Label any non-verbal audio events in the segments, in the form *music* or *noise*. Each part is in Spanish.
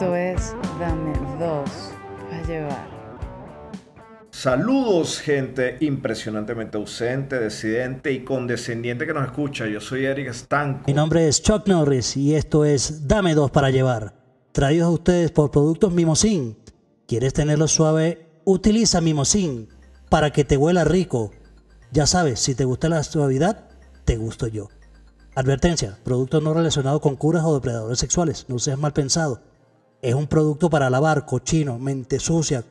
Esto es Dame dos para llevar. Saludos, gente impresionantemente ausente, decidente y condescendiente que nos escucha. Yo soy Eric Stanco. Mi nombre es Chuck Norris y esto es Dame dos para llevar. Traídos a ustedes por Productos Mimosin. ¿Quieres tenerlo suave? Utiliza Mimosin para que te huela rico. Ya sabes, si te gusta la suavidad, te gusto yo. Advertencia, producto no relacionado con curas o depredadores sexuales. No seas mal pensado. Es un producto para lavar, cochino, mente sucia.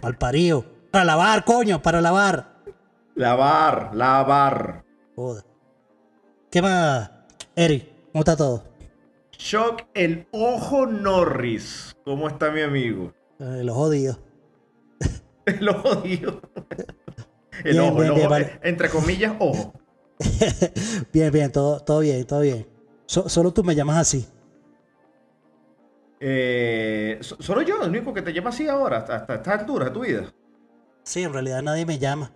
Palparío. Para lavar, coño, para lavar. Lavar, lavar. Joda. ¿Qué más, Eric? ¿Cómo está todo? Shock el ojo Norris. ¿Cómo está mi amigo? Eh, los jodidos. *laughs* El ojo Dios. El Bien, ojo, bien, el ojo, entre comillas, ojo. *laughs* bien, bien, todo, todo bien, todo bien. So- solo tú me llamas así. Eh, so- solo yo, el único que te llama así ahora, hasta, esta altura de tu vida. Sí, en realidad nadie me llama.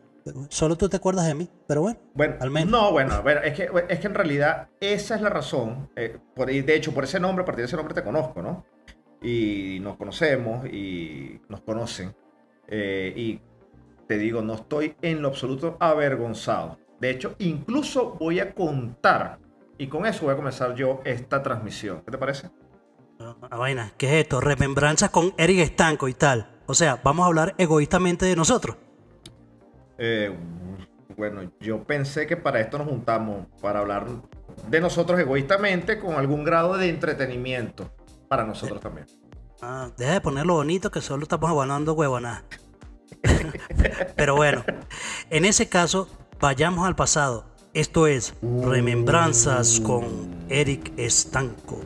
Solo tú te acuerdas de mí, pero bueno. Bueno, Al menos. no, bueno, bueno, es que, es que en realidad esa es la razón. eh, por, y de hecho, por ese nombre, a partir de ese nombre te conozco, ¿no? Y nos conocemos y nos conocen. eh, y te digo, no estoy en lo absoluto avergonzado. De hecho, incluso voy a contar, y con eso voy a comenzar yo esta transmisión. ¿Qué te parece? Ah, vaina, ¿qué es esto? Remembranzas con Eric Estanco y tal. O sea, vamos a hablar egoístamente de nosotros. Eh, bueno, yo pensé que para esto nos juntamos, para hablar de nosotros egoístamente con algún grado de entretenimiento para nosotros también. Ah, deja de ponerlo bonito que solo estamos aguanando huevonadas. *laughs* Pero bueno, en ese caso, vayamos al pasado. Esto es Remembranzas con Eric Estanco.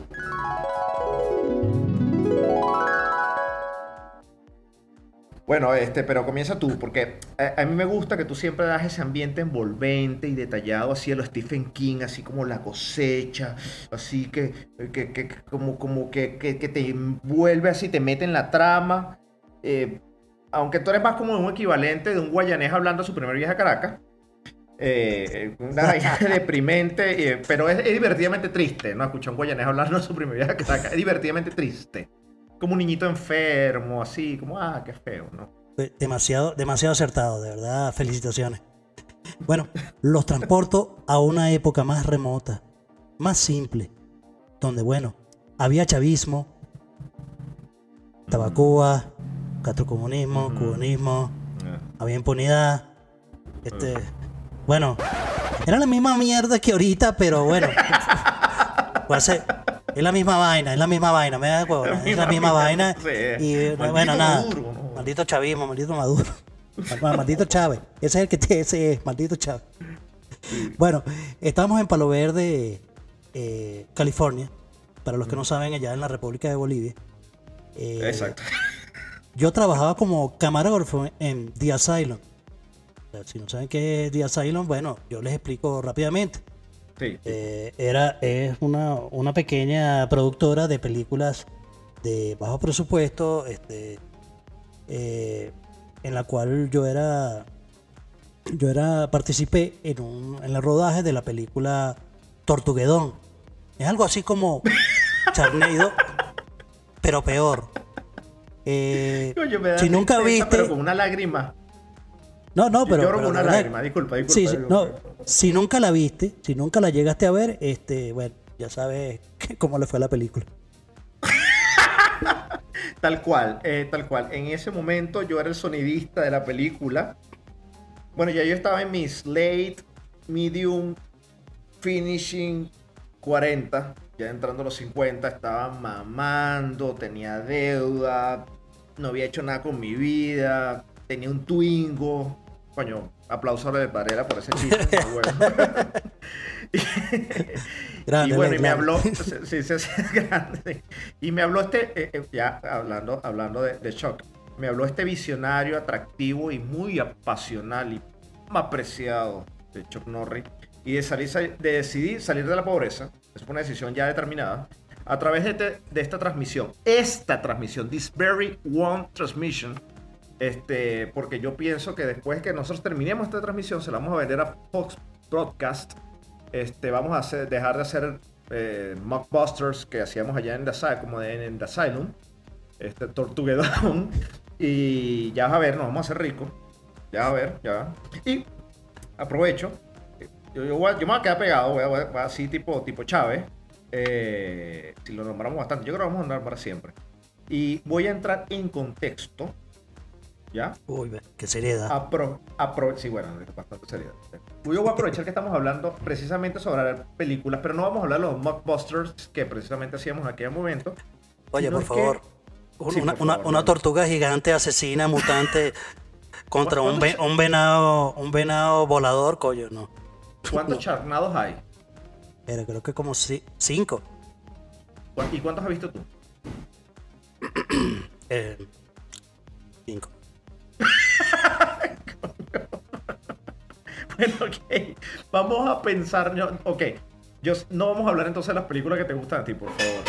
Bueno, este, pero comienza tú, porque a, a mí me gusta que tú siempre das ese ambiente envolvente y detallado, así a lo Stephen King, así como la cosecha, así que, que, como, como que, que- te envuelve así, te mete en la trama. eh, aunque tú eres más como un equivalente de un guayanés hablando de su primer viaje a Caracas. Eh, una vaina *laughs* deprimente, eh, pero es, es divertidamente triste, ¿no? Escuchar a un guayanés hablando de *laughs* su primer viaje a Caracas, es divertidamente triste. Como un niñito enfermo, así, como, ah, qué feo, ¿no? Demasiado, demasiado acertado, de verdad. Felicitaciones. Bueno, los transporto a una época más remota, más simple, donde, bueno, había chavismo, tabacuba, catrocomunismo, Ujú. cubanismo, Ah. había impunidad. Este, bueno, era la misma mierda que ahorita, pero bueno. *laughs* Pues, es la misma vaina, es la misma vaina, me da huevo, es la misma vaina. Y eh, Maldito bueno, nada. Maduro, ¿no? Maldito chavismo, maldito Maduro. Mal- Maldito Chávez. Ese es el que te, ese es, maldito Chávez. Bueno, estamos en Palo Verde, eh, California. Para los que no saben, allá en la República de Bolivia. Eh, Exacto. yo trabajaba como camarógrafo en The Asylum. Si no saben qué es The Asylum, bueno, yo les explico rápidamente. Sí. Eh, era, es una, una pequeña productora de películas de bajo presupuesto, este, eh, en la cual yo era, yo era, participé en, un, en el rodaje de la película Tortuguedón. Es algo así como Charneido, pero peor. Eh, Coño, me da si nunca viste, Pero con una lágrima. No, no, pero, Lloro pero una verdad- lágrima, disculpa, disculpa. Sí, sí, no, si nunca la viste, si nunca la llegaste a ver, este, bueno, ya sabes *laughs* cómo le fue a la película. *laughs* Tal cual, eh, tal cual. En ese momento yo era el sonidista de la película. Bueno, ya yo estaba en mis late, medium, finishing 40. Ya entrando a los 50, estaba mamando, tenía deuda, no había hecho nada con mi vida, tenía un Twingo. Coño, aplauso a de Varela por ese *laughs* chiste. bueno. *laughs* Grande, y bueno, y me habló, sí, sí, sí, *laughs* grande. Y me habló este, eh, eh, ya hablando, hablando de, de Shock, me habló este visionario atractivo y muy apasional y apreciado de Chuck Norris y de, salir, de decidir salir de la pobreza, es una decisión ya determinada, a través de, este- de esta transmisión, esta transmisión, this very one transmission, este, porque yo pienso que después que nosotros terminemos esta transmisión, se la vamos a vender a Fox Broadcast. Este, vamos a hacer- dejar de hacer eh, mockbusters que hacíamos allá en The, Asy- como en The Asylum, este Tortuguedón, y ya vas a ver, nos vamos a hacer ricos, ya vas a ver, ya. Y aprovecho, yo, yo, voy yo me voy a quedar pegado, voy voy así tipo, tipo Chávez, eh, si lo nombramos bastante, yo creo que lo vamos a nombrar para siempre. Y voy a entrar en contexto, ¿ya? Uy, qué seriedad. Apro, apro- sí, bueno, bastante seriedad. Yo voy a aprovechar que estamos hablando precisamente sobre películas, pero no vamos a hablar de los mockbusters que precisamente hacíamos en aquel momento. Oye, por que- favor. Sí, una, por una- favor, una no. tortuga gigante, asesina, mutante, *laughs* contra un, ve- ¿Cuántos- un venado un venado volador, coño, no. ¿Cuántos *laughs* charnados hay? Pero creo que como ci- cinco. ¿Cu- ¿Y cuántos has visto tú? *clears throat* Eh, cinco. *laughs* Vamos a pensar. Ok. Yo, no vamos a hablar entonces de las películas que te gustan a ti, por favor.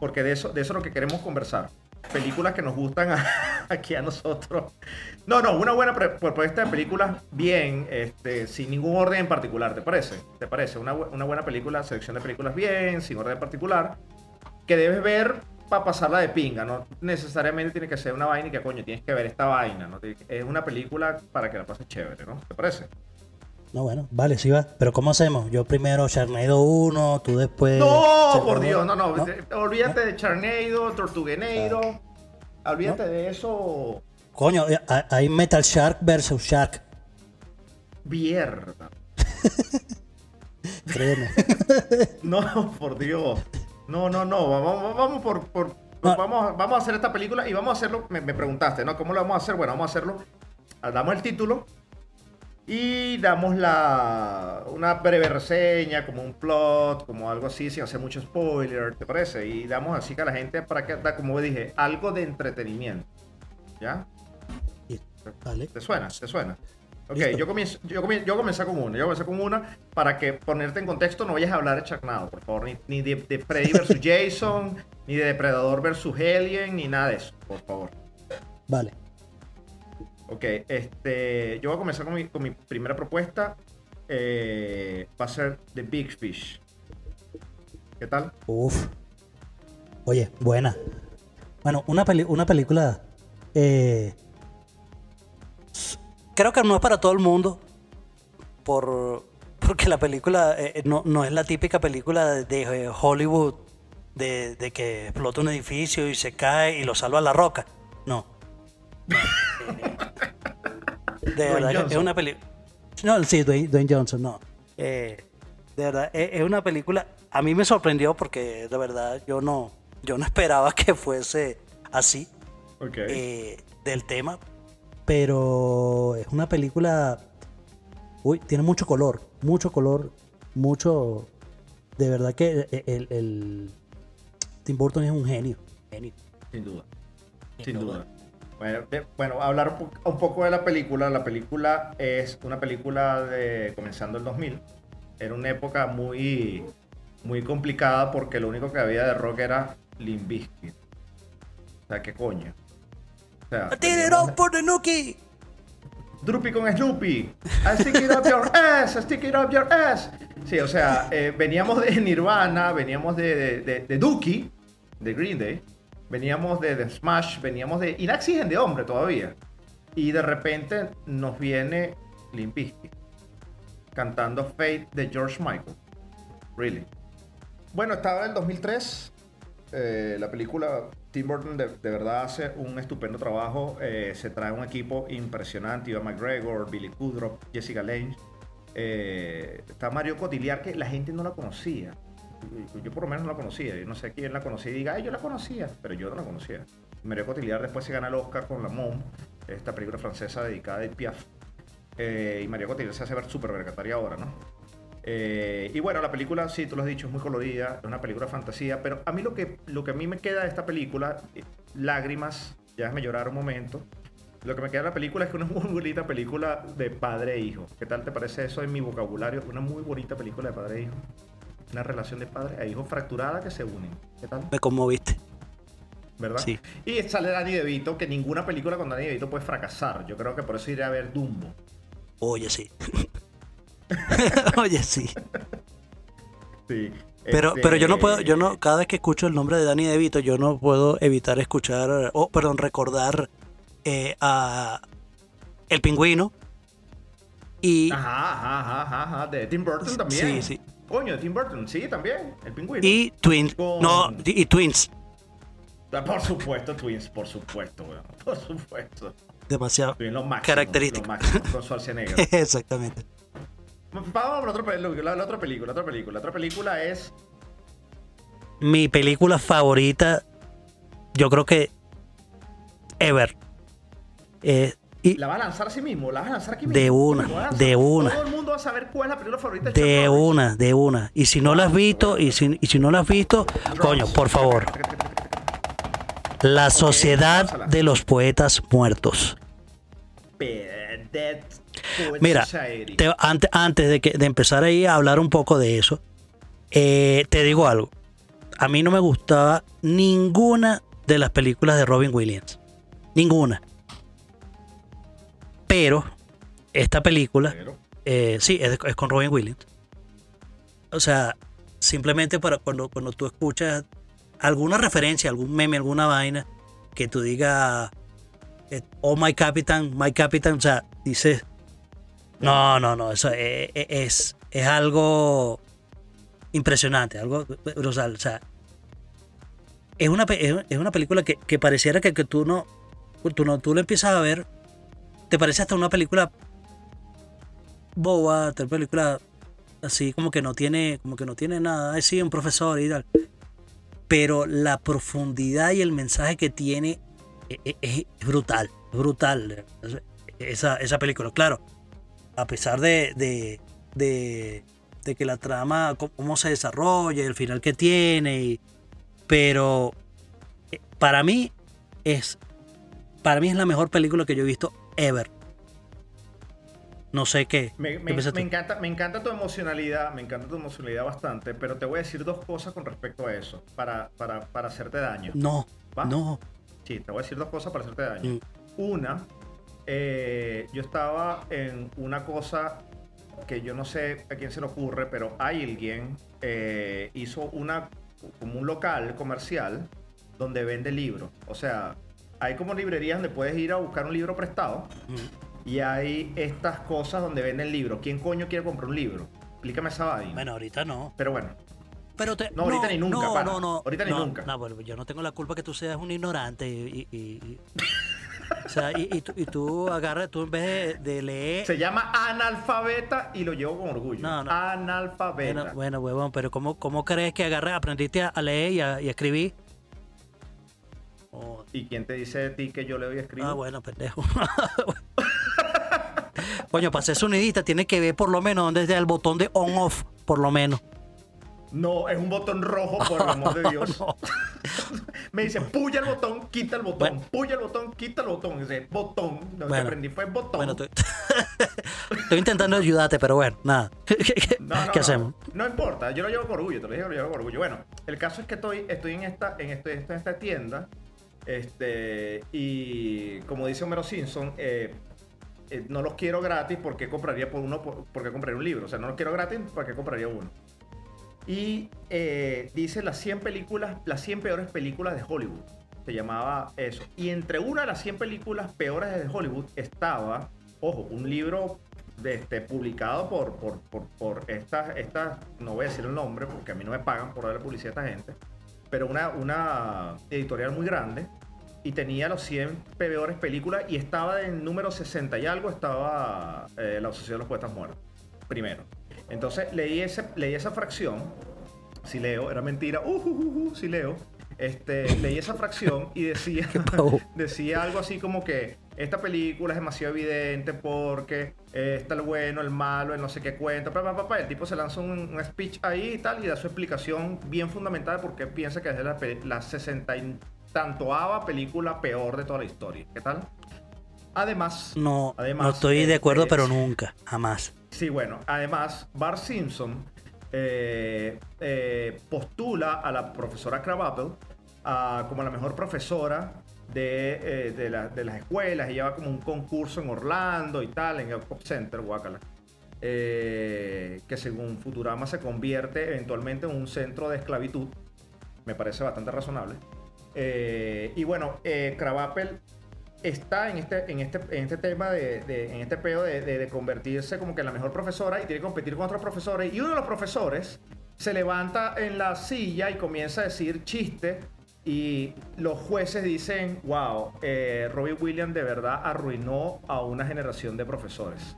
Porque de eso, de eso es lo que queremos conversar. Películas que nos gustan *laughs* aquí a nosotros. No, no, una buena propuesta de películas bien, este, sin ningún orden en particular, ¿te parece? ¿Te parece? Una, una buena película, selección de películas bien, sin orden en particular, que debes ver para pasarla de pinga, no necesariamente tiene que ser una vaina y que coño, tienes que ver esta vaina, ¿no? Es una película para que la pases chévere, ¿no? ¿Te parece? No, bueno, vale, sí va. Pero ¿cómo hacemos? Yo primero Sharknado 1, tú después... No, por Dios, no, no. Olvídate de Charneido, Tortugueneiro. Olvídate de eso. Coño, eh, hay- Metal Shark versus Shark. Mierda. *laughs* Créeme. *laughs* No, por Dios. No, no, no. Vamos, vamos por. por- No. Vamos, vamos a hacer esta película y vamos a hacerlo. Me, me preguntaste, ¿no? ¿Cómo lo vamos a hacer? Bueno, vamos a hacerlo. Damos el título y damos la una breve reseña, como un plot, como algo así, sin hacer mucho spoiler, ¿te parece? Y damos así que a la gente para que, como dije, algo de entretenimiento. ¿Ya? Vale. ¿Te suena? ¿Te suena? Ok, Listo. yo comienzo, yo, comienzo, yo comencé con una. Yo comencé con una para que ponerte en contexto no vayas a hablar de Charnado, por favor. Ni, ni de, de Freddy versus *laughs* Jason, ni de Depredador versus Alien, ni nada de eso, por favor. Vale. Ok, este, yo voy a comenzar con mi, con mi primera propuesta. Eh, va a ser The Big Fish. ¿Qué tal? Uf. Oye, buena. Bueno, una, peli- una película. eh, creo que no es para todo el mundo. Por, porque la película eh, no, no es la típica película de, de, eh, Hollywood de, de que explota un edificio y se cae y lo salva la roca. No. *laughs* De Dwayne verdad, es una película. No, sí, Dwayne, Dwayne Johnson, no. Eh, de verdad, es, es una película. A mí me sorprendió porque de verdad yo no, yo no *laughs* esperaba que fuese así Ok. eh, del tema. Pero es una película. Uy, tiene mucho color, mucho color, mucho. De verdad que el, el- el- Tim Burton es un genio. genio. Sin duda. Sin Sin duda. duda. Bueno, de- bueno, hablar un, po- un poco de la película. La película es una película de comenzando el 2000. Era una época muy, muy complicada porque lo único que había de rock era Limp Bizkit. O sea, ¿qué coño? O sea, ¡Tire it veníamos up for the Nookie! Droopy con Snoopy. I stick it up your ass, I stick it up your ass. Sí, o sea, eh, veníamos de Nirvana, veníamos de, de, de, de Dookie, de Green Day, veníamos de, de Smash, veníamos de Inaxigen de hombre todavía. Y de repente nos viene Limp Bizkit cantando Fate de George Michael. Really. Bueno, estaba en el 2003. eh, la película Tim Burton de, de verdad hace un estupendo trabajo. eh, se trae un equipo impresionante. Ivan McGregor, Billy Kudrow, Jessica Lange. eh, está Mario Cotillard que la gente no la conocía. Yo, por lo menos no la conocía. Yo no sé quién la conocía y diga, ay, yo la conocía. Pero yo no la conocía. Mario Cotillard después se gana el Oscar con La Mom, esta película francesa dedicada a Piaf. Eh, y Mario Cotillard se hace ver súper vergataria ahora, ¿no? Eh, y bueno, la película, sí, tú lo has dicho, es muy colorida, es una película fantasía, pero a mí lo que, lo que a mí me queda de esta película, eh, lágrimas, ya me llorar un momento, lo que me queda de la película es que una muy bonita película de padre e hijo. ¿Qué tal te parece eso en mi vocabulario? Una muy bonita película de padre e hijo. Una relación de padre e hijo fracturada que se unen. ¿Qué tal? Me conmoviste. ¿Verdad? Sí. Y sale Danny DeVito, que ninguna película con Danny DeVito puede fracasar. Yo creo que por eso iré a ver Dumbo. Oye, sí. *laughs* Oye, sí. Sí. Pero, pero yo no puedo, yo no, Este, cada vez que escucho el nombre de Danny DeVito, yo no puedo evitar escuchar, o perdón, recordar eh, a El Pingüino y, ajá, ajá, ajá, ajá, de Tim Burton también. Sí, sí. Coño, de Tim Burton, sí, también. El pingüino. y Twins. Con- No, y, Twins. Ah, Por supuesto, Twins, por supuesto, weón. *laughs* Por supuesto. Demasiado. Twins, lo máximo. Característico. Lo máximo, con Schwarzenegger. *laughs* Exactamente. Vamos a la otra, película, la otra película, la otra película. La otra película es Mi película favorita, yo creo que ever. Eh, y ¿La vas a lanzar a sí mismo? ¿La vas a lanzar aquí mismo? De una, de una. Todo el mundo va a saber cuál es la película favorita de Chuck de una, de una. Y si no la has visto, y si, y si no la has visto, coño, por favor. La Sociedad de los Poetas Muertos. Mira, te- antes, antes de, que, de empezar ahí a hablar un poco de eso, eh, te digo algo. A mí no me gustaba ninguna de las películas de Robin Williams. Ninguna. Pero esta película, Pero, eh, sí, es, es con Robin Williams. O sea, simplemente para cuando, cuando tú escuchas alguna referencia, algún meme, alguna vaina, que tú digas, eh, oh my captain, my captain, o sea, dices, no, no, no, eso es, es, es algo impresionante, algo brutal, o sea, es una, es una película que, que pareciera que, que tú no, tú no, tú lo empiezas a ver, te parece hasta una película boba, tal película así como que no tiene, como que no tiene nada, es sí, un profesor y tal. Pero la profundidad y el mensaje que tiene e- e- es, brutal, es brutal esa, esa película. Claro, a pesar de, de, de, que la trama, cómo- se desarrolla, el final que tiene, y- pero eh, para mí es, para mí es la mejor película que yo he visto ever. No sé qué. Me, encanta, me encanta tu emocionalidad, me encanta tu emocionalidad bastante, pero te voy a decir dos cosas con respecto a eso, para, para, para hacerte daño. No, ¿Va? no. Sí, te voy a decir dos cosas para hacerte daño. Mm. Una, eh, yo estaba en una cosa que yo no sé a quién se le ocurre, pero alguien eh, hizo una como un local comercial donde vende libros. O sea, hay como librerías donde puedes ir a buscar un libro prestado Mm. y hay estas cosas donde venden libros. ¿Quién coño quiere comprar un libro? Explícame esa vaina. Bueno, ahorita no. Pero bueno, Pero te, No, ahorita ni nunca, No, pana. no, no. Ahorita ni nunca. No, bueno, yo no tengo la culpa que tú seas un ignorante y... y- y- o sea, y, y tú, y tú agarras, tú en vez de, de leer... se llama analfabeta y lo llevo con orgullo. No, no. Analfabeta. Bueno, bueno, huevón, pero ¿cómo, cómo crees que agarras, aprendiste a, a leer y a, y a escribir? Oh, ¿Y quién te dice de ti que yo le doy a escribir? ah, bueno, pendejo. *laughs* Coño, para ser sonidista tienes que ver por lo menos dónde está el botón de on-off, por lo menos. No, es un botón rojo, por el amor de *laughs* Dios. No. *laughs* Me dice, puya el botón, quita el botón. Bueno. Puya el botón, quita el botón. Dice, botón. Lo que Bueno. aprendí fue botón. Bueno, estoy, estoy intentando ayudarte, pero bueno, nada. ¿Qué, qué- No, no, qué no. hacemos? No importa, yo lo llevo con orgullo, te lo digo, lo llevo con orgullo. Bueno, el caso es que estoy, estoy en esta, en este, estoy en esta tienda. Este, y como dice Homero Simpson, eh, eh, no los quiero gratis porque compraría por uno, por- porque compraría un libro. O sea, no los quiero gratis porque compraría uno. Y eh, dice las 100 películas, las 100 peores películas de Hollywood. Se llamaba eso. Y entre una de las 100 películas peores de Hollywood estaba, ojo, un libro de este, publicado por, por, por, por estas, estas, no voy a decir el nombre porque a mí no me pagan por darle publicidad a esta gente, pero una, una editorial muy grande y tenía los 100 peores películas y estaba en número 60 y algo, estaba eh, La Sociedad de los Poetas Muertos, primero. Entonces leí, ese, leí esa fracción, si leo, era mentira, uh, uh, uh, uh, si leo, este, leí esa fracción y decía, *laughs* *laughs* decía algo así como que esta película es demasiado evidente porque eh, está el bueno, el malo, el no sé qué cuenta, pa, pa, pa, pa. el tipo se lanza un, un speech ahí y tal y da su explicación bien fundamental porque piensa que es la, la 60 y tantoava película peor de toda la historia. ¿Qué tal? Además, No, Además, no estoy de acuerdo, este, pero nunca, jamás. Sí, bueno, además, Bart Simpson eh, eh, postula a la profesora Krabappel a- como la mejor profesora de, eh, de, la- de las escuelas y lleva como un concurso en Orlando y tal, en el Pop Center, Guacala. que según Futurama se convierte eventualmente en un centro de esclavitud. Me parece bastante razonable. Eh, y bueno, eh, está en este, en este, en este tema de, en este peo de, convertirse como que en la mejor profesora y tiene que competir con otros profesores. Y uno de los profesores se levanta en la silla y comienza a decir chistes. Y los jueces dicen, wow, eh, Robbie Williams de verdad arruinó a una generación de profesores.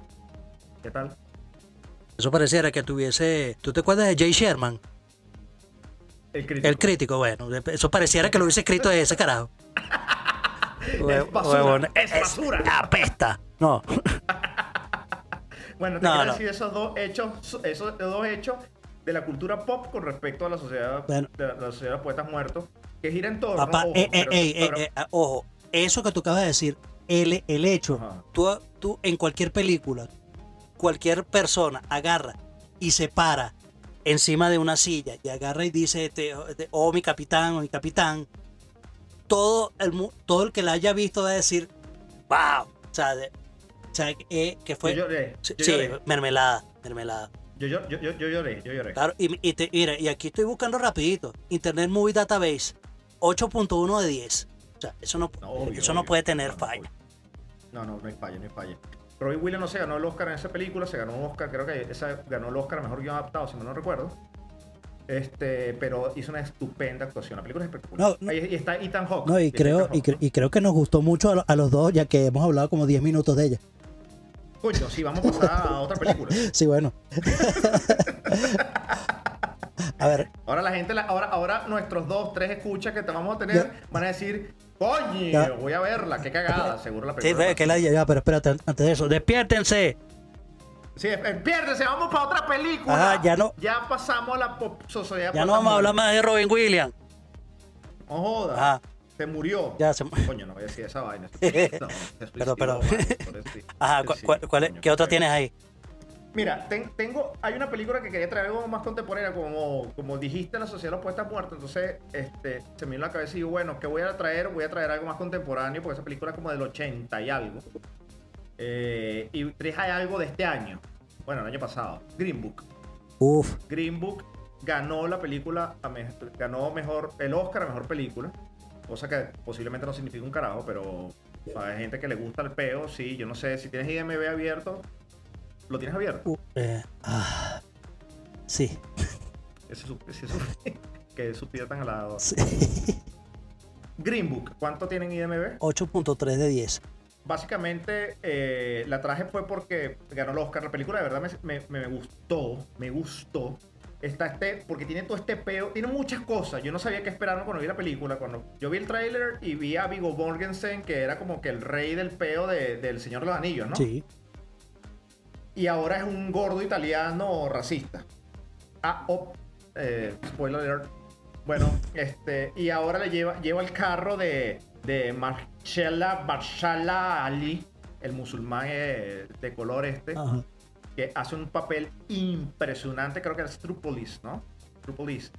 ¿Qué tal? Eso pareciera que tuviese. ¿Tú te acuerdas de Jay Sherman? El crítico. El crítico, bueno. Eso pareciera que lo hubiese escrito ese carajo. *laughs* Es basura, Huevón, es basura. Apesta. No. *laughs* Bueno, te No, quiero no. decir esos dos hechos, esos dos hechos de la cultura pop con respecto a la sociedad, Bueno. de la sociedad de poetas muertos, que gira en torno. Papá, ojo, eh, eh, pero- pero- eh, ojo, eso que tú acabas de decir, el, el hecho, Ajá. tú, tú en cualquier película, cualquier persona agarra y se para encima de una silla y agarra y dice, este, oh mi capitán o mi capitán, todo el, todo el que la haya visto va a decir, wow, o sea, de- o sea, eh, que fue... yo lloré, yo sí, lloré, mermelada, mermelada. yo, yo, yo, yo- lloré, yo lloré. Claro, y, y te- mira, y aquí estoy buscando rapidito. Internet Movie Database, 8.1 de 10. O sea, eso no, No, obvio, eso no obvio. puede tener No, no, falla. No, no, no hay falla, no hay falla. Robbie Williams no se ganó el Oscar en esa película, se ganó un Oscar, creo que esa ganó el Oscar mejor guion adaptado, si mal no recuerdo. Este, pero hizo una estupenda actuación. La película es espectacular. No, no. Ahí- y está Ethan Hawke. No, y creo, y, Hawke, cre- y creo que nos gustó mucho a, lo- a los dos, ya que hemos hablado como 10 minutos de ella. Coño, sí, vamos a pasar a otra película. *laughs* Sí, bueno. *laughs* a ver, Ahora la gente, la- ahora, ahora nuestros dos, tres escuchas que te vamos a tener van a decir, Ya. voy a verla, qué cagada, seguro la sí, película. ve que la ya, pero espérate, antes de eso, despiértense. Sí, eh, piérdese, vamos para otra película. Ajá, ya no- Ya pasamos a la pop sociedad. Ya no vamos a hablar más de Robin Williams. No jodas. Ajá. Se murió. Ya se- Coño, no voy a decir esa vaina. Se Pero, pero- vale, sí. Ajá, Sí, ¿cuál- sí, cuál- cuál es- coño, ¿qué otra tienes ahí? Mira, ten- tengo, hay una película que quería traer algo más contemporánea, como, como dijiste, la sociedad de los poetas muertos. Entonces, este, se me vino a la cabeza y digo, bueno, ¿qué voy a traer? Voy a traer algo más contemporáneo, porque esa película es como del 80 y algo. Eh, y traje algo de este año. Bueno, el año pasado. Green Book. Uf, Green Book ganó la película, ganó mejor el Oscar a mejor película, cosa que posiblemente no significa un carajo, pero hay gente que le gusta el peo, sí, yo no sé, si tienes IMB abierto, ¿lo tienes abierto? uh, eh, ah, sí, Ese su- *laughs* que suspira tan al lado. sí. Green Book, ¿cuánto tienen IMB? 8.3 de 10. Básicamente eh, la traje fue porque ganó el Oscar. La película de verdad me, me- me gustó, me gustó. Está este, porque tiene todo este peo, tiene muchas cosas. Yo no sabía qué esperar cuando vi la película. Cuando yo vi el tráiler y vi a Viggo Mortensen, que era como que el rey del peo de- del Señor de los Anillos, ¿no? Sí. Y ahora es un gordo italiano racista. Ah, oh, eh, spoiler alert. Bueno, este, y ahora le lleva, lleva el carro de, de Marcella Barshala Ali, el musulmán eh, de color este, Ajá. que hace un papel impresionante, creo que es Trupolis, ¿no?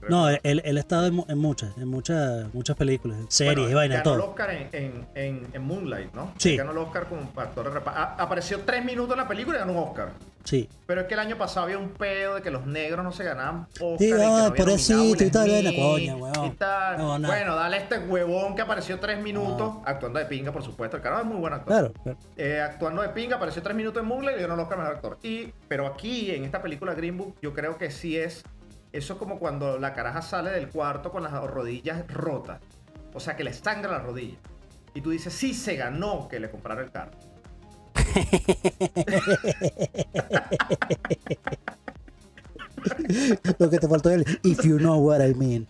No, él, él ha estado en, mu- en muchas, en muchas, muchas películas, series Bueno, y vaina, ganó el todo. Oscar en, en, Moonlight, ¿no? Sí. Ganó el Oscar como actor de Apareció tres minutos en la película y ganó un Oscar. Sí. Pero es que el año pasado había un pedo de que los negros no se ganaban Oscar. Sí, y que no ay, había pobrecito, nominado a Will y tal, Smith, vaina, coño, weón. No, nada. bueno, dale a este huevón que apareció tres minutos actuando de pinga, por supuesto. El carajo es muy buen actor. Claro, claro. Eh, actuando de pinga, apareció tres minutos en Moonlight y ganó el Oscar mejor actor. Y, pero aquí, en esta película Green Book, yo creo que sí es. Eso es como cuando la caraja sale del cuarto con las rodillas rotas. O sea, que le sangra la rodilla. Y tú dices, sí se ganó que le comprara el carro. *laughs* Lo que te faltó es el if you know what I mean.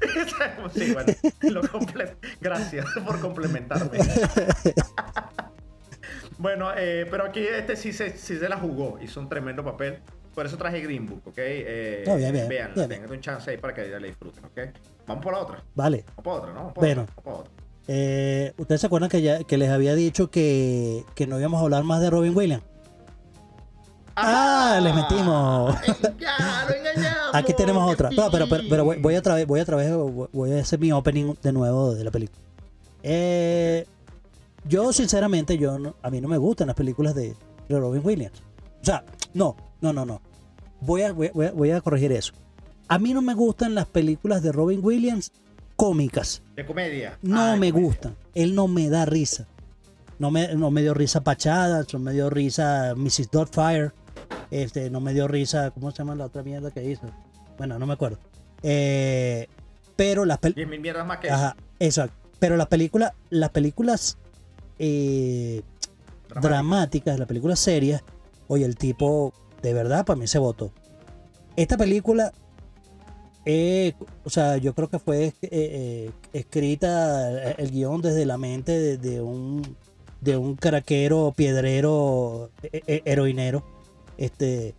*laughs* sí, bueno, lo gracias por complementarme. *laughs* bueno, eh, pero aquí este sí se, sí se la jugó, hizo un tremendo papel. Por eso traje Green Book, ¿ok? Eh, No, bien, bien, bien. tengan un chance ahí para que la disfruten, ¿ok? Vamos por la otra. Vale. Vamos por otra, ¿no? Vamos por Bueno. otra, vamos por otra. Eh, ¿Ustedes se acuerdan que, ya, que les había dicho que, que no íbamos a hablar más de Robin Williams? ¡Ah! ¡Les metimos! ¡Ya, lo engañamos! Aquí tenemos ¡Qué otra. No, pero, pero, pero voy, otra vez, voy otra vez, voy a hacer mi opening de nuevo de la película. Eh, yo, sinceramente, yo no- a mí no me gustan las películas de, de Robin Williams. O sea, No, no, no, no. Voy a, voy, a- voy a- corregir eso. A mí no me gustan las películas de Robin Williams cómicas. De comedia. No Ah, me gustan. Él no me da risa. No me, no me dio risa Pachada, no me dio risa Mrs. Doubtfire. Este, no me dio risa, ¿cómo se llama la otra mierda que hizo? Bueno, no me acuerdo. Eh, pero las pel- Diez mil mierdas más que Ajá, exacto. Pero las películas, las películas eh, eso. dramáticas, las películas serias, oye, el tipo de verdad para mí se votó. Esta película, eh, o sea, yo creo que fue eh, eh, escrita el guion desde la mente de, de un de un caraquero, piedrero, heroinero. Este.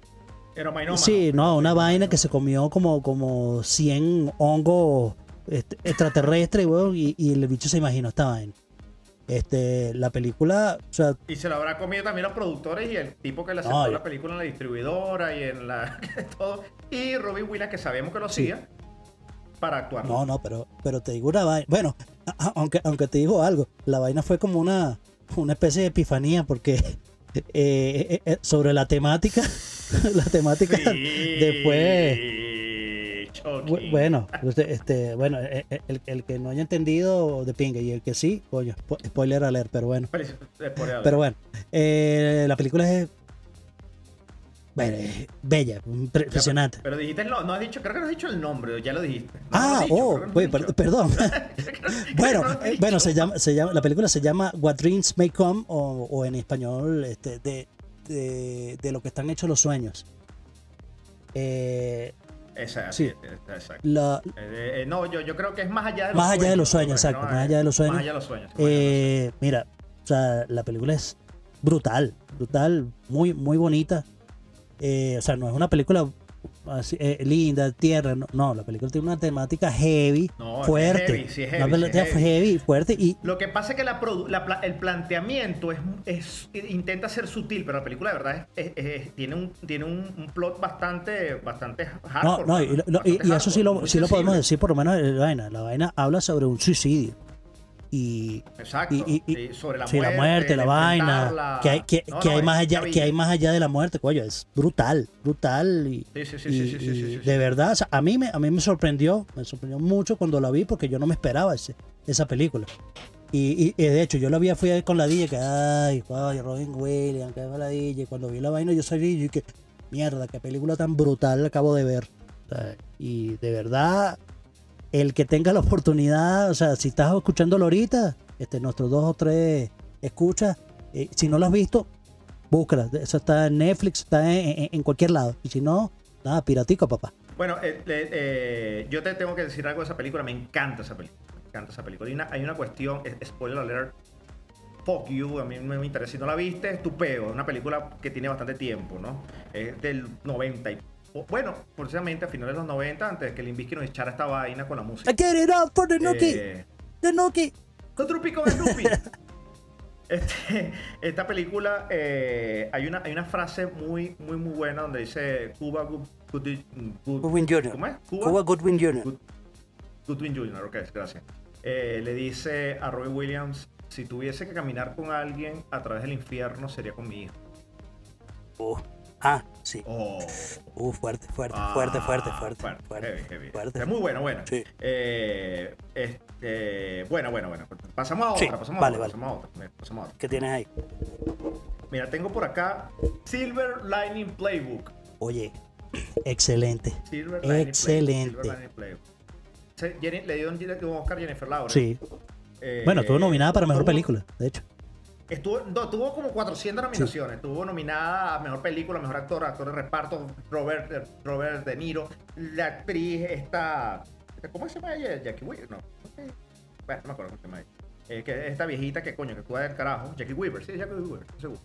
Sí, no, una vaina que se comió como, como 100 hongos este, extraterrestres, y, y el bicho se imaginó esta vaina. Este, la película, o sea, Y se lo habrá comido también los productores y el tipo que le aceptó la película en la distribuidora y en la *laughs* todo. Y Robin Williams, que sabemos que lo Sí. hacía, para actuar. no, no, pero, pero te digo una vaina. Bueno, aunque, aunque te digo algo, la vaina fue como una, una especie de epifanía, porque *laughs* eh, eh, eh, sobre la temática, *laughs* la temática Sí, después. Bueno, usted, este, bueno, eh, eh, el, el que no haya entendido de pinga y el que sí, coño, spo- spoiler alert, pero bueno. Pero bueno, eh, la película es, bueno, es bella, impre- impresionante. Pero dijiste, no, no has dicho, creo que no has dicho el nombre, ya lo dijiste. No, no lo Ah, dicho, oh, no pues, per- perdón. *laughs* Bueno, eh, bueno, se llama, se llama, la película se llama What Dreams May Come o, o en español este, de, de, de lo que están hechos los sueños. Eh, Sí. sí. exacto. la, Eh, eh, no, yo, yo creo que es más allá de los Más sueños. allá de los sueños, exacto, No, más allá de los sueños. Más allá de los sueños. Eh, mira, o sea, la película es brutal, brutal, muy, muy bonita. Eh, o sea, no es una película así, eh, linda, tierra, no, no, la película tiene una temática heavy, No, fuerte. heavy, sí es una heavy, sí heavy. heavy, fuerte y Lo que pasa es que la la el planteamiento es, es- intenta ser sutil, pero la película de verdad es- tiene, un, tiene un, un plot bastante, bastante hardcore. no, y, lo- y- eso sí lo, sí lo podemos decir por lo menos en la vaina. La vaina habla sobre un suicidio. Y, Exacto. y, y- sí, sobre la sí, muerte, la muerte, la vaina, que hay, que, No, que no, hay más allá, que hay más allá de la muerte, coño, es brutal, brutal y, y- y de verdad, o sea, a mí me, a mí me sorprendió, me sorprendió mucho cuando la vi porque yo no me esperaba ese, esa película. Y, y- y de hecho, yo la vi, fui a con la DJ, que ay, ay, Robin Williams, que la DJ. Y cuando vi la vaina, yo salí y que mierda, qué película tan brutal acabo de ver. Y de verdad, el que tenga la oportunidad, o sea, si estás escuchándolo ahorita, este, nuestros dos o tres escuchas, eh, si no lo has visto, búscala. Eso está en Netflix, está en, en- cualquier lado. Y si no, nada, piratico, papá. Bueno, eh, eh, yo te tengo que decir algo de esa película. Me encanta esa película. Me encanta esa película. Hay una, hay una cuestión, es- spoiler alert. Fuck you, a mí me interesa. Si no la viste, es. Es una película que tiene bastante tiempo, ¿no? Es del 90 y... Bueno, precisamente a finales de los 90, antes de que Limbisky nos echara esta vaina con la música. I get it up for the Nuki, Eh, the Nuki. con Trupi con Snoopy. *laughs* Este, esta película eh, hay, una, hay una frase muy, muy, muy buena donde dice Cuba Good, Good- Good- Goodwin Jr. ¿Cómo es? Cuba Goodwin Jr. Good- Goodwin Jr., ok, gracias. Eh, le dice a Robin Williams, si tuviese que caminar con alguien a través del infierno sería con mi hijo. Uh, ah, sí. Oh, Uh, fuerte, fuerte, ah, fuerte, fuerte, fuerte, fuerte. heavy, heavy. fuerte. Es muy bueno, bueno. Sí. Eh, este, bueno, bueno, bueno. Pasamos a otra, Sí, pasamos vale, a otra, vale. pasamos a otra. pasamos a otra. ¿Qué tienes ahí? Mira, tengo por acá Silver Lining Playbook. Oye, excelente. Silver Lining Excelente. Playbook, Silver Playbook. Le dio un, Oscar Jennifer Lawrence. Sí. Eh, Bueno, estuvo nominada para mejor tuvo- película, de hecho. Estuvo, no, tuvo como 400 nominaciones. Estuvo nominada a mejor película, mejor actor, actor de reparto, Robert, Robert De Niro. La actriz esta. ¿Cómo se llama ella? Jackie Weaver, no. Bueno, no me acuerdo cómo se llama ella. Eh, que esta viejita que coño, que actúa del carajo. Jackie Weaver, sí, Jackie Weaver, seguro.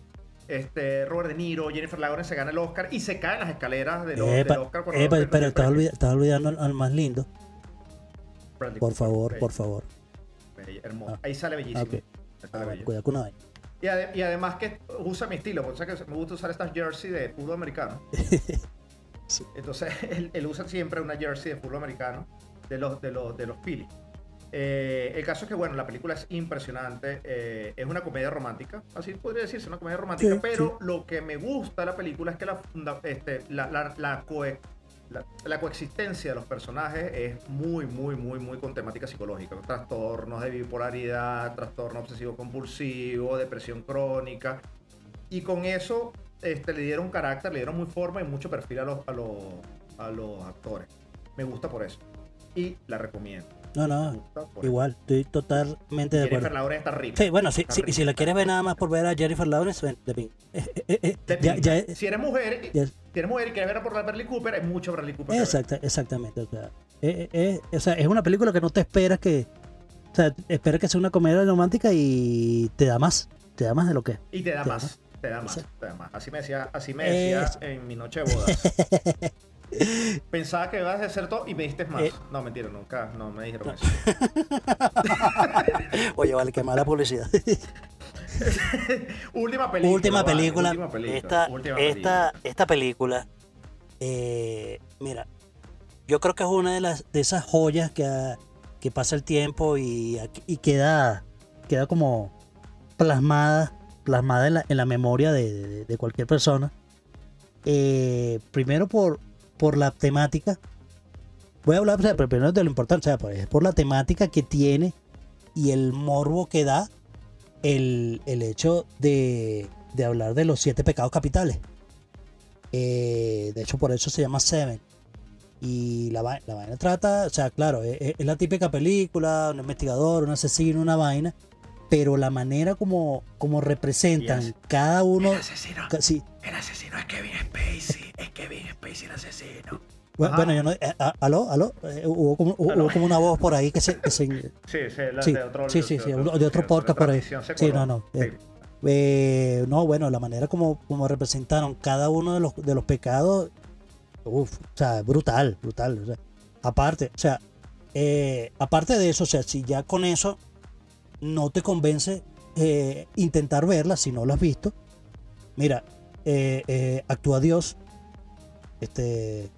Este, Robert De Niro, Jennifer Lawrence se gana el Oscar y se caen las escaleras del, del Epa, Oscar. cuando epa, el- pero estás olvidando al, al más lindo. Bradley Por Cooper, favor, por favor. Ah. Ahí sale bellísimo. Ok. Ahí sale Ah, cuidado con una vaina. Y, ade- y además que usa mi estilo, porque que me gusta usar estas jersey de fútbol americano. *laughs* Sí. Entonces *laughs* él, él usa siempre una jersey de fútbol americano de los, de los, de los Phillies. Eh, el caso es que, bueno, la película es impresionante. eh, es una comedia romántica. Así podría decirse, una comedia romántica. Sí, pero lo que me gusta de la película es que la, funda- este, la, la- la coe- la- la coexistencia de los personajes es muy, muy, muy, muy con temática psicológica. Trastornos de bipolaridad, trastorno obsesivo compulsivo, depresión crónica. Y con eso este, le dieron carácter, le dieron muy forma y mucho perfil a los, a los, a los actores. Me gusta por eso. Y la recomiendo. No, no, igual, estoy totalmente de Jennifer acuerdo. Lawrence está rica. Sí, bueno, sí, Está sí, y rica. si la quieres ver nada más por ver a Jennifer Lawrence, ven, de. Eh, eh, eh, ya- ya- si eres mujer, y quieres ver por la Bradley Cooper, hay mucho Bradley Cooper. Exacta, exactamente. O sea, eh, eh, eh, o sea, es una película que no te esperas que. O sea, esperas que sea una comedia romántica y te da más. Te da más de lo que. es. Y te da Te da más. Te da más. Te da más. Así me decía, así me decía Es- en mi noche de bodas. *laughs* Pensaba que ibas a hacer todo y me diste más. Eh. no, mentira, nunca. No me dijeron eso. *laughs* Oye, vale, qué mala publicidad. *laughs* última película. última, vale, película, última película. Esta, última esta, película. esta película, eh, mira, yo creo que es una de las de esas joyas que, ha- que pasa el tiempo y, y queda, queda como plasmada, plasmada en la, en la memoria de, de- de cualquier persona. Eh, primero por, por la temática. Voy a hablar o sea, pero primero de lo importante, o sea, pues, es por la temática que tiene y el morbo que da el, el hecho de, de hablar de los siete pecados capitales. Eh, de hecho, por eso se llama Seven. Y la, vai- la vaina trata, o sea, claro, es, es la típica película, un investigador, un asesino, una vaina, pero la manera como, como representan Yes. cada uno. asesino. ca- sí, El asesino es Kevin Spacey. Es Kevin Spacey el asesino. Bueno, yo no. eh, ¿Aló? ¿Aló? Eh, hubo, como, hubo- Aló. hubo como una voz por ahí que se. que se- Sí, sí, la sí, de otro. sí, sí, sí, de otro podcast por ahí. Sí, no, no. eh, Eh, no, bueno, la manera como, como representaron cada uno de los, de los pecados, uf, o sea, brutal, brutal. o sea, aparte, o sea, eh, aparte de eso, o sea, si ya con eso no te convence eh, intentar verla, si no la has visto, mira, actúa Dios, este,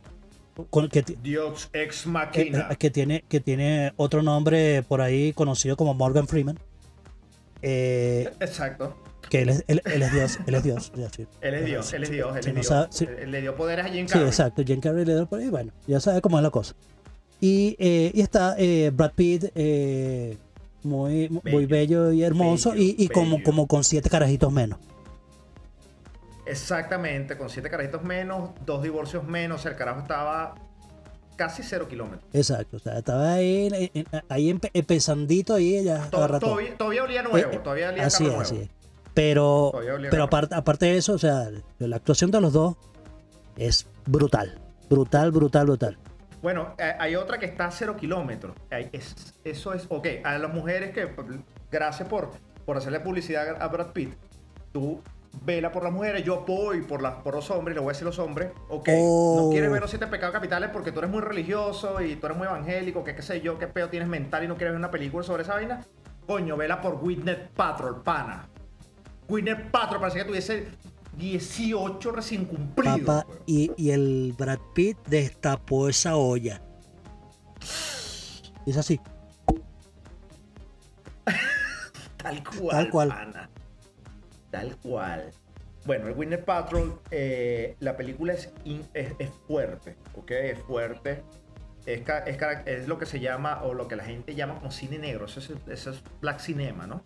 con, que, ti- Dios ex eh, eh, que tiene, que tiene otro nombre por ahí conocido como Morgan Freeman. Eh, Exacto. que él es, él, él es Dios, él es Dios. ya, sí. Él es Dios, él es Dios, él es no Dios. sabe- le dio poderes a Jim Sí, Carrey. exacto. Jim Carrey le da por ahí, bueno, ya sabe cómo es la cosa. Y, eh, y está eh, Brad Pitt, muy, muy bello y hermoso, Bello, y, y como, bello. como con siete carajitos menos. Exactamente, con siete carajitos menos, dos divorcios menos, el carajo estaba casi cero kilómetros. Exacto, o sea, estaba ahí, ahí empe- empezandito ahí, ella To-. Todavía, todavía olía nuevo, Eh, todavía olía Así es, carro así nuevo. Pero, pero aparte, aparte de eso, o sea, la actuación de los dos es brutal. Brutal, brutal, brutal. Bueno, eh, hay otra que está a cero kilómetros. Es- eso es, ok, a las mujeres que, gracias por, por hacerle publicidad a Brad Pitt, tú vela por las mujeres, yo voy por, las, por los hombres, le voy a decir a los hombres, ok, Oh. no quieres ver los siete pecados capitales porque tú eres muy religioso y tú eres muy evangélico, que qué sé yo, qué peo tienes mental y no quieres ver una película sobre esa vaina, coño, vela por Gwyneth Patrol, pana. Gwyneth Patrol parece que tuviese 18 recién cumplidos. Papá, y, y el Brad Pitt destapó esa olla. Es así. *laughs* Tal cual. Tal cual. pana. Tal cual. Bueno, el Winner Patrol, eh, la película es, in- es, es fuerte, ¿ok? Es fuerte. Es, es, es lo que se llama, o lo que la gente llama como cine negro. Eso es, eso es black cinema, ¿no?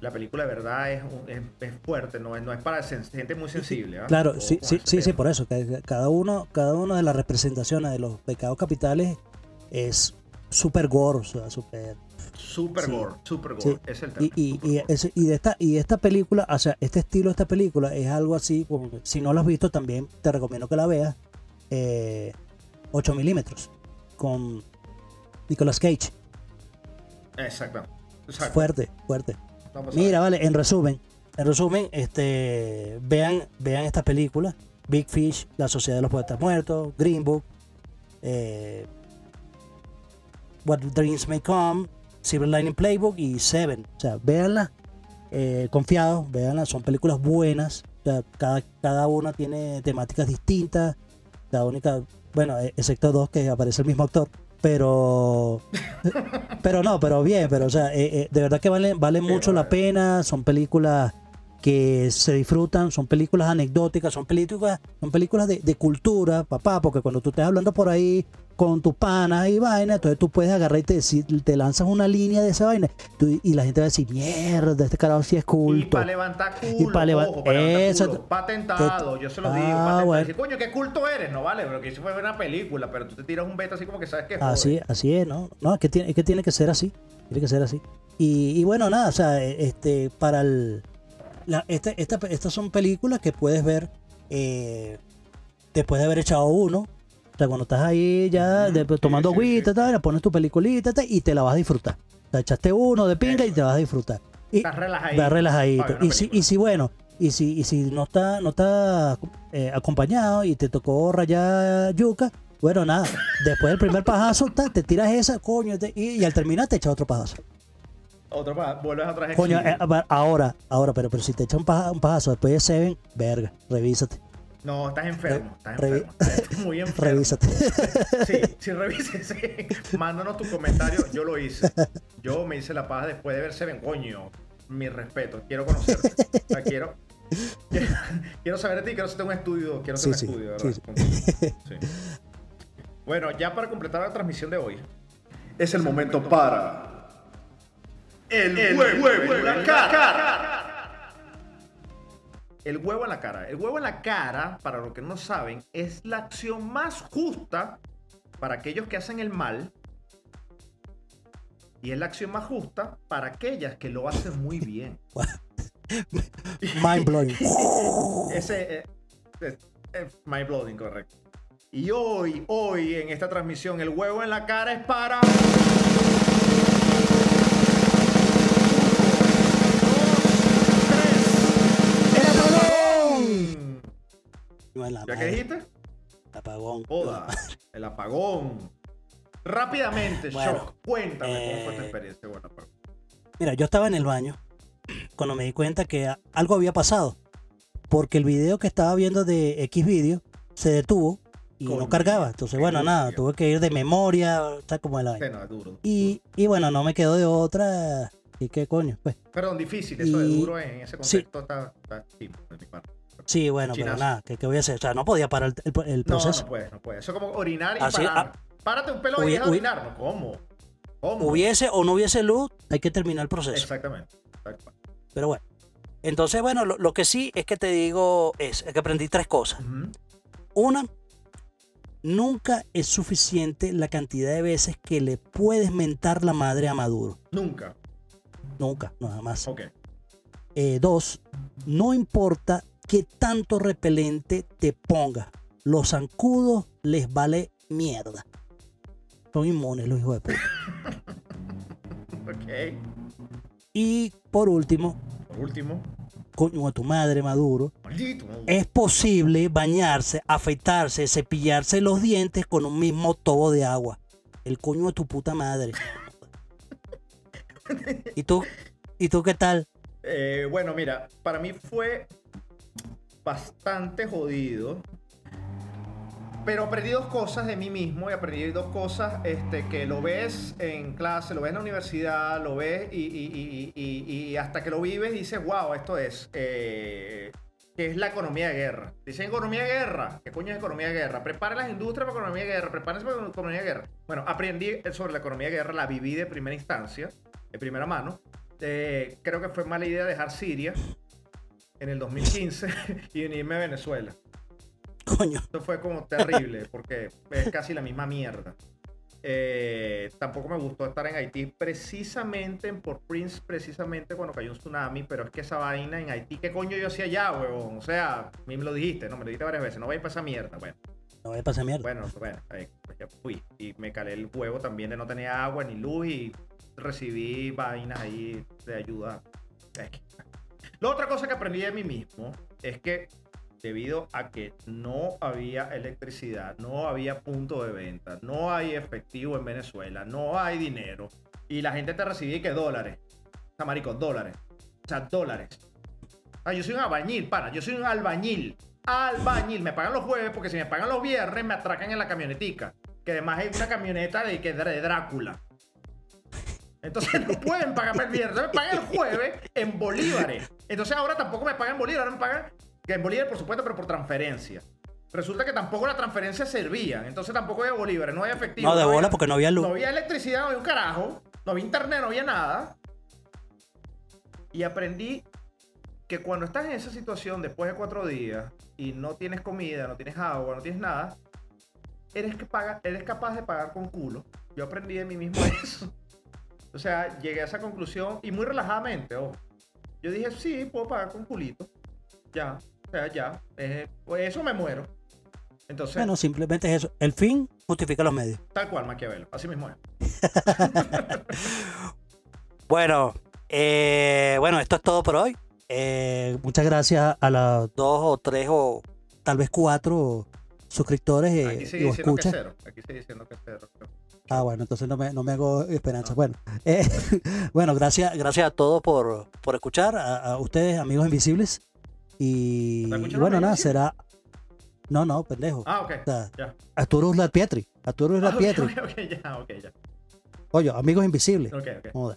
La película de verdad es, un- es, es fuerte, no es, no es para gente muy sensible. ¿ah? Claro, Ojo sí, sí, sí, sí, por eso. Cada uno, cada uno de las representaciones de los pecados capitales es súper gore, o sea, súper. Super sí. gore, super gore. Sí. Es el tema. Y, de esta, y esta película, o sea, este estilo de esta película es algo así, si no lo has visto también te recomiendo que la veas, eh, 8 milímetros, con Nicolas Cage. Exacto. Exacto. Fuerte, fuerte. Mira, vale, en resumen, en resumen, este, vean, vean esta película, Big Fish, La Sociedad de los Poetas Muertos, Green Book, eh, What Dreams May Come, Silver Lining Playbook y Seven. O sea, véanla, eh, confiados, véanla, son películas buenas, o sea, cada, cada una tiene temáticas distintas, la única, bueno, eh, excepto dos que aparece el mismo actor, pero *laughs* Pero no, pero bien, pero o sea, eh, eh, de verdad que vale, vale mucho la pena. Son películas que se disfrutan, son películas anecdóticas, son películas, son películas de, de cultura, papá, porque cuando tú estés hablando por ahí con tus panas y vaina, entonces tú puedes agarrar y te, te lanzas una línea de esa vaina tú- y la gente va a decir, mierda, este carajo sí es Y culto. para levantar culo, Y pa' leva- ojo, pa' levantar culo. Patentado, yo se lo Ah, digo. Patentado. bueno. Decir, coño, qué culto eres, no vale, pero que eso fue una película, pero tú te tiras un beta así como que sabes que es Así, así es, ¿no? No, es que, tiene, es que tiene que ser así. Tiene que ser así. Y, y bueno, nada, o sea, este, para el. La, este- esta- estas son películas que puedes ver eh, después de haber echado uno. O sea, cuando estás ahí ya de- sí, tomando sí, agüita, sí. tal, pones tu peliculita tal, y te la vas a disfrutar. Sea, echaste uno de pinga y te vas a disfrutar. Y, Estás relajadito. vas relajadito. Y si, y si bueno, y si, y si no está, no está eh, acompañado y te tocó rayar yuca, bueno, nada. Después del primer pajazo, ta, te tiras esa, coño, te- y, y al terminar te echas otro pajazo. Otro pa- vuelves a traer Coño, eh, ahora, ahora, pero, pero si te echas un, paja- un pajazo después de Seven, verga, revísate, No, estás enfermo. Estás Revi- enfermo. Estás *laughs* muy enfermo. revísate. Sí, si revises, sí. Mándanos tu comentario. Yo lo hice. Yo me hice la paja después de ver Seven. Coño, mi respeto. Quiero conocerte. O sea, quiero, quiero, *laughs* quiero saber de ti. Quiero hacerte un estudio. Quiero hacer Sí, un sí, estudio, sí, ¿verdad? Sí. Bueno, ya para completar la transmisión de hoy. Es el momento para. El, huevo, en la cara. El huevo en la cara. El huevo en la cara, para los que no saben, es la acción más justa para aquellos que hacen el mal. Y es la acción más justa para aquellas que lo hacen muy bien. *laughs* Mind blowing. *laughs* Ese eh, es, es mind blowing, correcto. Y hoy, hoy en esta transmisión, el huevo en la cara es para. La ¿Ya madre, dijiste? Apagón. Joda, el apagón. Rápidamente, Bueno, Shock, cuéntame cómo fue tu eh, experiencia el apagón. Mira, yo estaba en el baño cuando me di cuenta que algo había pasado. Porque el video que estaba viendo de X video se detuvo y no cargaba. Entonces, qué bueno, nada, tuve que ir de memoria, está como el Sí, vaina. no, es duro. Y, y bueno, no me quedó de otra. ¿Y qué coño? Pues Perdón, difícil, eso de y- duro en ese contexto está, está de mi parte. Sí, bueno, pero nada, ¿qué, qué voy a hacer? O sea, no podía parar el, el- el No, proceso. no puedes, no puedes. Eso es como orinar y Así, parar. ah, Párate un pelo y deja hubi- orinar. No, ¿Cómo? ¿Cómo? Hubiese o no hubiese luz, hay que terminar el proceso. Exactamente. Pero bueno. Entonces, bueno, lo, lo que sí es que te digo es, es que aprendí tres cosas. Una, nunca es suficiente la cantidad de veces que le puedes mentar la madre a Maduro. Nunca. Nunca, nada más. Ok. Eh, dos, no importa qué tanto repelente te ponga, los zancudos les vale mierda. Son inmunes los hijos de puta. Ok. Y por último, Por último. coño a tu madre Maduro, Maldito. es posible bañarse, afeitarse, cepillarse los dientes con un mismo tobo de agua. El coño de tu puta madre. *laughs* ¿Y tú? ¿Y tú qué tal? Eh, bueno, mira, para mí fue bastante jodido. Pero aprendí dos cosas de mí mismo y aprendí dos cosas este, que lo ves en clase, lo ves en la universidad, lo ves y, hasta que lo vives dices, wow, esto es, eh, es la economía de guerra. Dicen economía de guerra. ¿Qué coño es economía de guerra? Prepara las industrias para economía de guerra, prepárense para economía de guerra. Bueno, aprendí sobre la economía de guerra, la viví de primera instancia, de primera mano. Eh, creo que fue mala idea dejar Siria en el 2015 *laughs* y venirme a Venezuela. Coño. Esto fue como terrible porque es casi la misma mierda. Eh, tampoco me gustó estar en Haití precisamente en Port Prince, precisamente cuando cayó un tsunami, pero es que esa vaina en Haití, ¿qué coño yo hacía allá, huevón? O sea, a mí me lo dijiste, no, me lo dijiste varias veces, no vaya para esa mierda. Bueno, No voy a pasar mierda. bueno, bueno, ahí, pues ya fui. Y me calé el huevo también de no tener agua ni luz y recibí vainas ahí de ayuda. Es que- La otra cosa que aprendí de mí mismo es que debido a que no había electricidad, no había punto de venta, no hay efectivo en Venezuela, no hay dinero y la gente te recibía que dólares. O sea, marico, dólares. O sea, dólares. Ah, yo soy un albañil, pana. Yo soy un albañil. Albañil. Me pagan los jueves porque si me pagan los viernes me atracan en la camionetica. Que además es una camioneta de, que de Drácula. Entonces no pueden pagarme el viernes. Entonces me pagan el jueves en bolívares. Entonces ahora tampoco me pagan en bolívares, ahora me pagan en bolívares, por supuesto, pero por transferencia. Resulta que tampoco la transferencia servía. Entonces tampoco había bolívares, no había efectivo. No, de bola había- porque no había luz. No había electricidad, no había un carajo. No había internet, no había nada. Y aprendí que cuando estás en esa situación después de cuatro días y no tienes comida, no tienes agua, no tienes nada, eres, que paga, eres capaz de pagar con culo. Yo aprendí de mí mismo *laughs* eso. O sea, llegué a esa conclusión y muy relajadamente, ojo. Yo dije, sí, puedo pagar con culito. Ya, o sea, ya. eh, pues eso me muero. Entonces, Bueno, simplemente es eso. El fin justifica los medios. tal cual, Maquiavelo. Así mismo es. *laughs* Bueno, eh, bueno, esto es todo por hoy. Eh, muchas gracias a los dos o tres o tal vez cuatro suscriptores eh, Aquí y sigue diciendo que escuchas. cero. Aquí sigue diciendo que cero. Ah, bueno, entonces no me, no me hago esperanza. Bueno, eh, *laughs* bueno, gracias, gracias a todos por, por escuchar, a, a ustedes, amigos invisibles. Y, ¿Está y escuchando bueno, nada, será. No, no, pendejo. Ah, ok. O sea, Ya. Arturo Uslar Pietri. Arturo Uslar Ah, *laughs* ok, Pietri. ok, ok, ya, ok, ya. Oye, amigos invisibles. Ok, ok.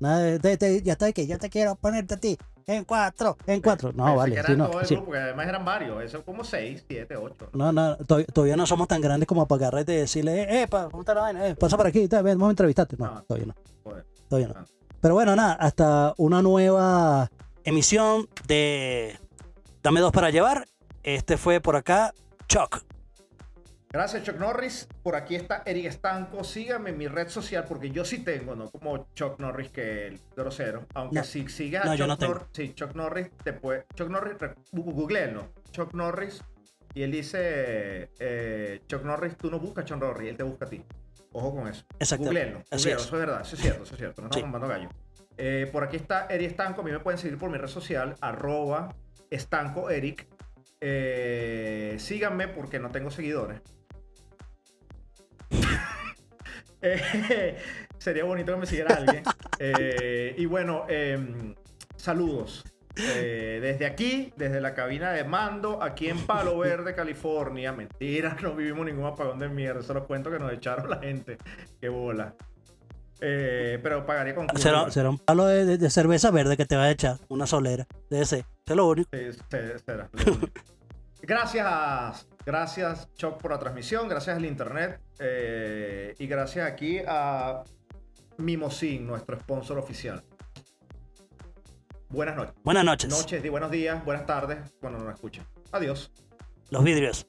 Nada de, de- de- ya está, que ya te quiero ponerte a ti. En cuatro, en cuatro. No, Pensé vale. que eran no, todo el grupo, que además eran varios. Eso como seis, siete, ocho. No, no, to- todavía no somos tan grandes como para agarrarte y decirle, eh, epa, ¿cómo está la vaina? Eh, pasa por aquí, ven, vamos a entrevistarte. No, Ah. todavía no, Joder. todavía no. Ah. Pero bueno, nada, hasta una nueva emisión de Dame dos para llevar. Este fue por acá, Chuck. Gracias, Chuck Norris. Por aquí está Eric Estanco. Síganme en mi red social porque yo sí tengo, ¿no? Como Chuck Norris que el grosero. Aunque No. si sigues a No, Chuck no. Norris. Sí, Chuck Norris te puede. Chuck Norris, googleenlo. Chuck Norris. Y él dice: eh, Chuck Norris, tú no buscas a Chuck Norris, él te busca a ti. Ojo con eso. Exacto. Googleenlo. Así googleenlo, es. Eso es verdad, eso es cierto, eso es cierto. No Sí. estamos bombando gallo. Eh, por aquí está Eric Estanco. A mí me pueden seguir por mi red social, arroba estanco Eric. Eh, síganme porque no tengo seguidores. Eh, *laughs* sería bonito que me siguiera alguien. Eh, y bueno, em, saludos. Eh, desde aquí, desde la cabina de mando, aquí en Palo Verde, California. Mentira, no vivimos ningún apagón de mierda. Eso lo cuento que nos echaron la gente. Qué bola. Eh, pero pagaría con culo Será, será un palo de, de- de cerveza verde que te va a echar, una solera. Debe ser. Eso es lo único. Sí, se-. Gracias, gracias Choc por la transmisión, gracias al internet eh, y gracias aquí a Mimosin, nuestro sponsor oficial. Buenas noches. Buenas noches. Noches y buenos días, buenas tardes cuando nos escuchen. Adiós. Los vidrios.